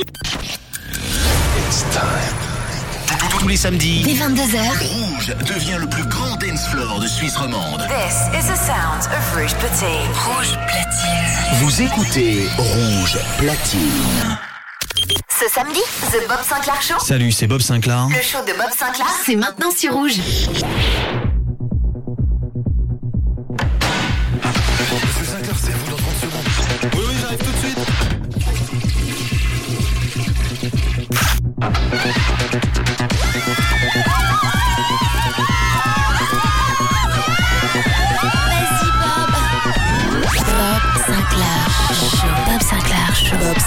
It's time. Tous les samedis, dès 22h, Rouge devient le plus grand dance floor de Suisse romande. This is the sound of Rouge Platine. Rouge Platine. Vous écoutez Rouge Platine. Ce samedi, The Bob Sinclair Show. Salut, c'est Bob Sinclair. Le show de Bob Sinclair, c'est maintenant sur Rouge.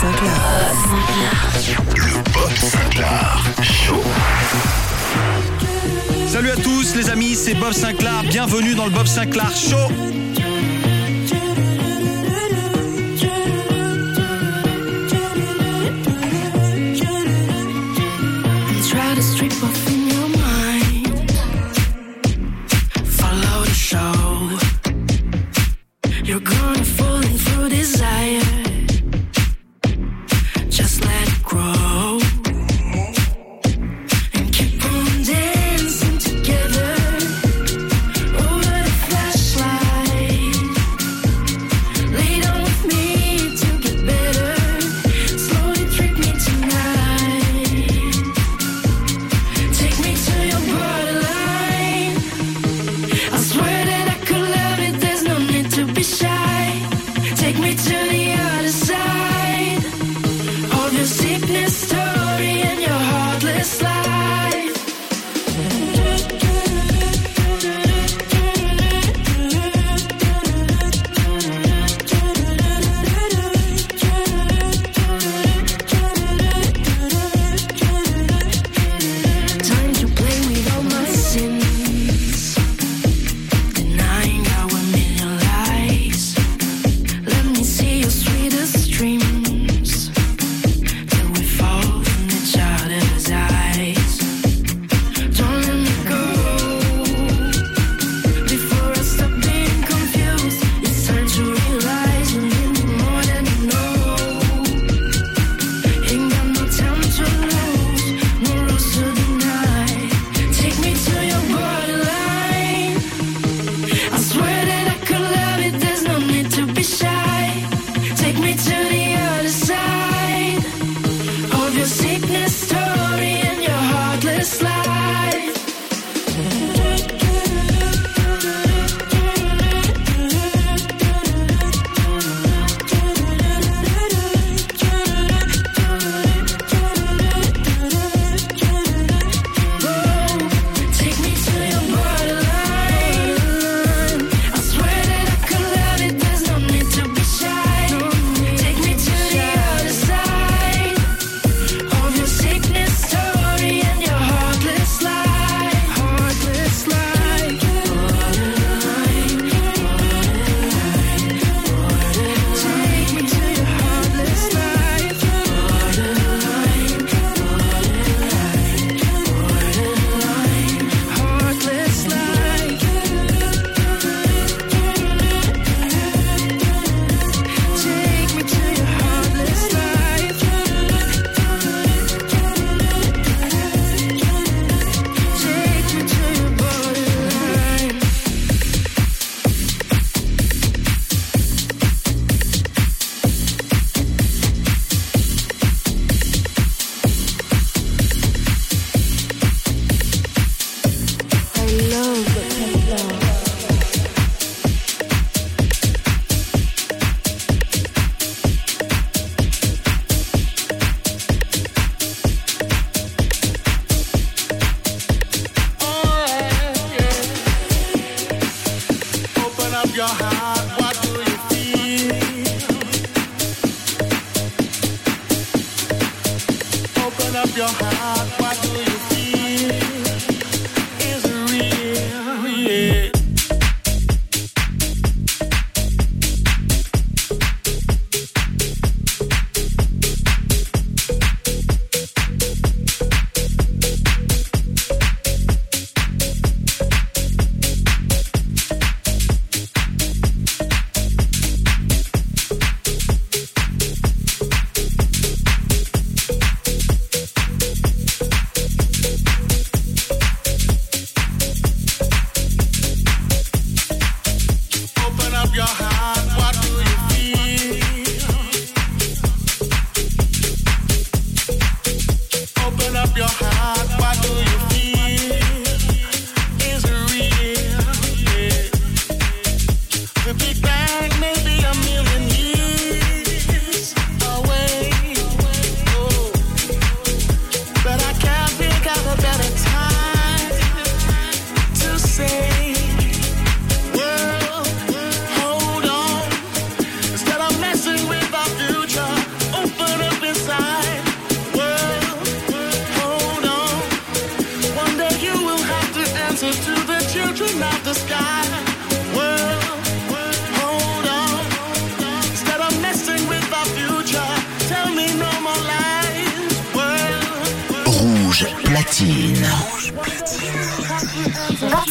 Le Bob Sinclair Show. Salut à tous les amis, c'est Bob Sinclair. Bienvenue dans le Bob Sinclair Show.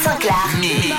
Bob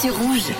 sur Rouge.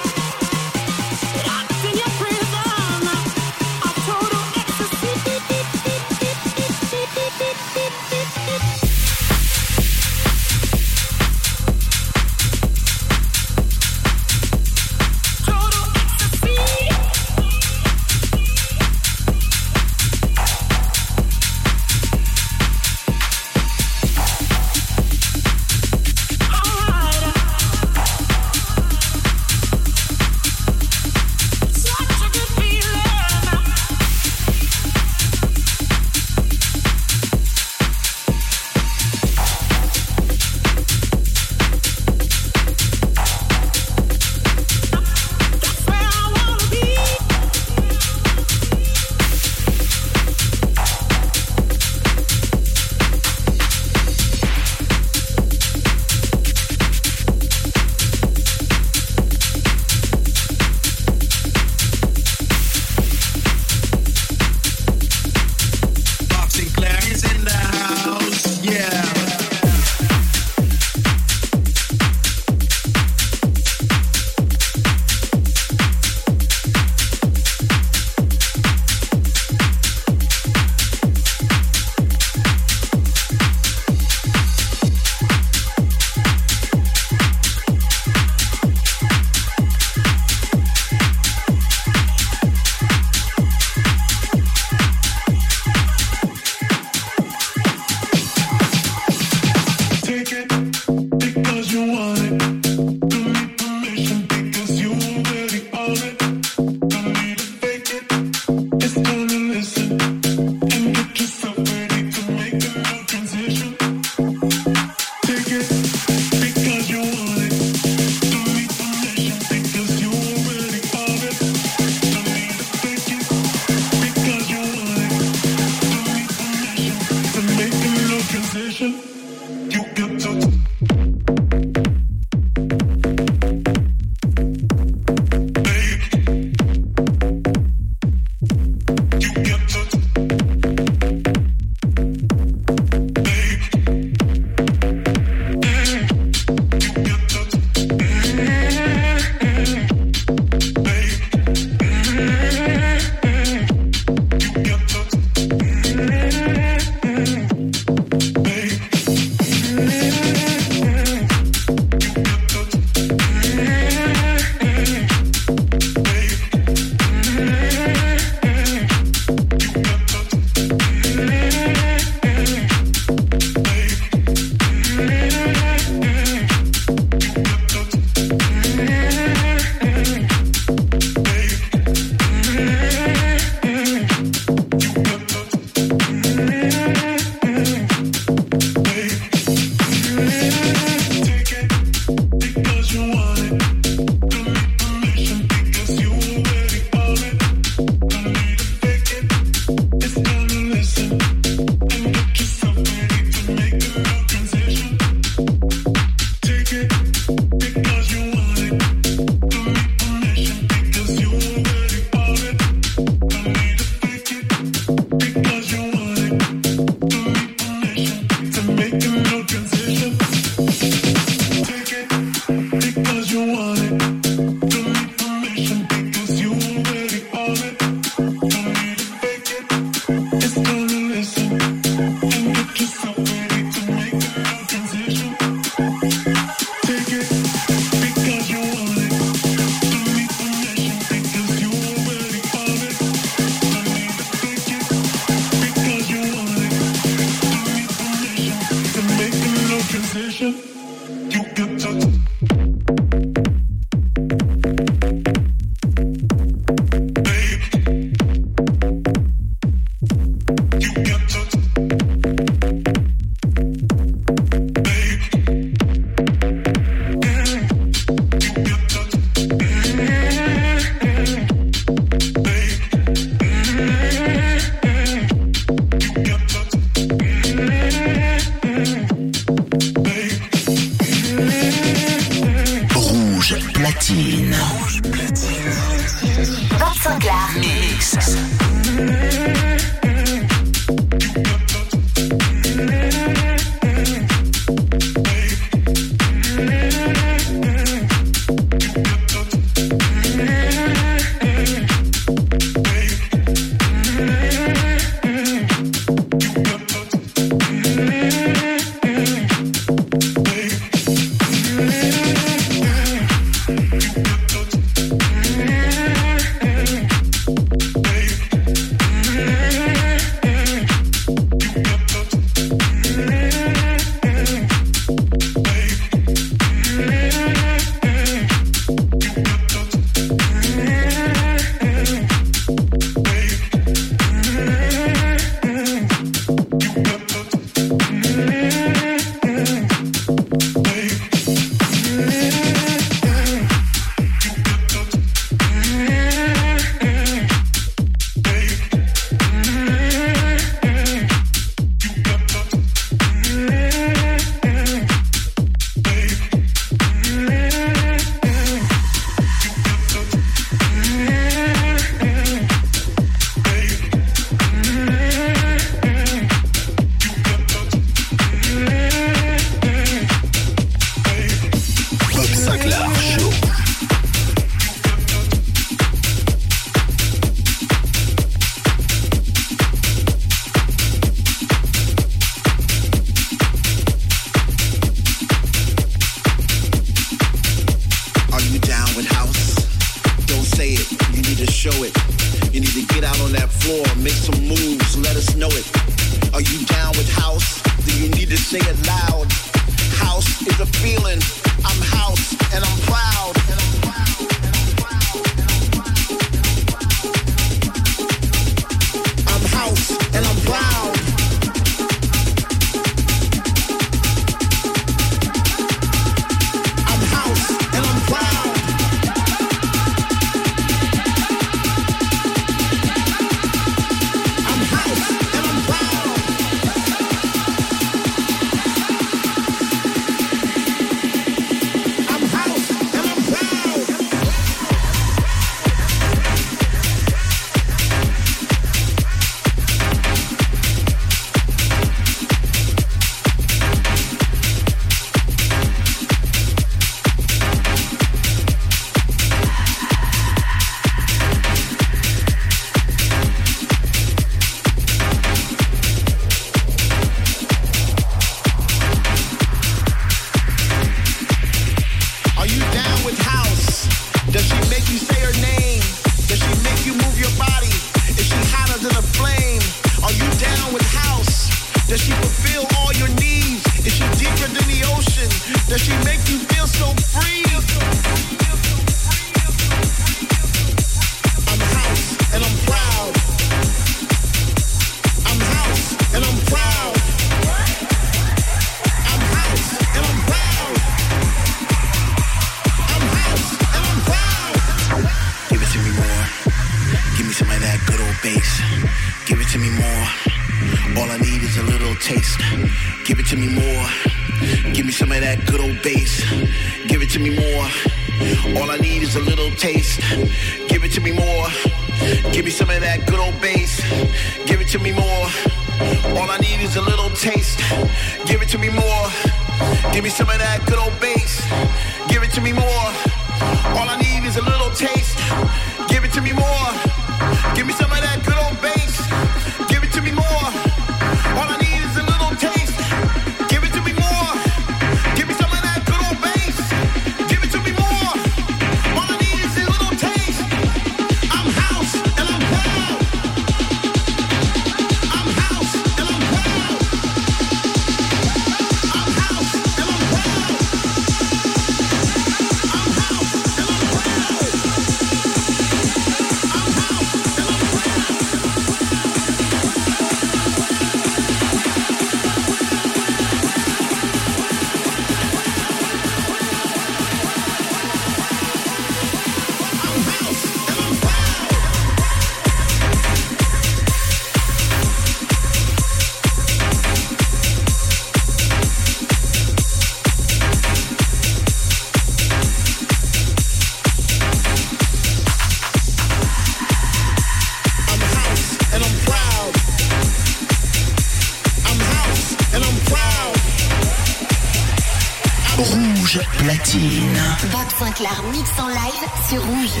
Clark mix en live sur Rouge.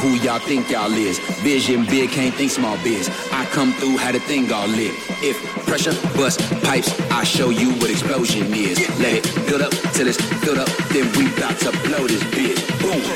who y'all think y'all is. Vision big, can't think small biz. I come through, how the thing all lit. If pressure bust pipes, I show you what explosion is. Let it build up till it's filled up, then we bout to blow this bitch. Boom.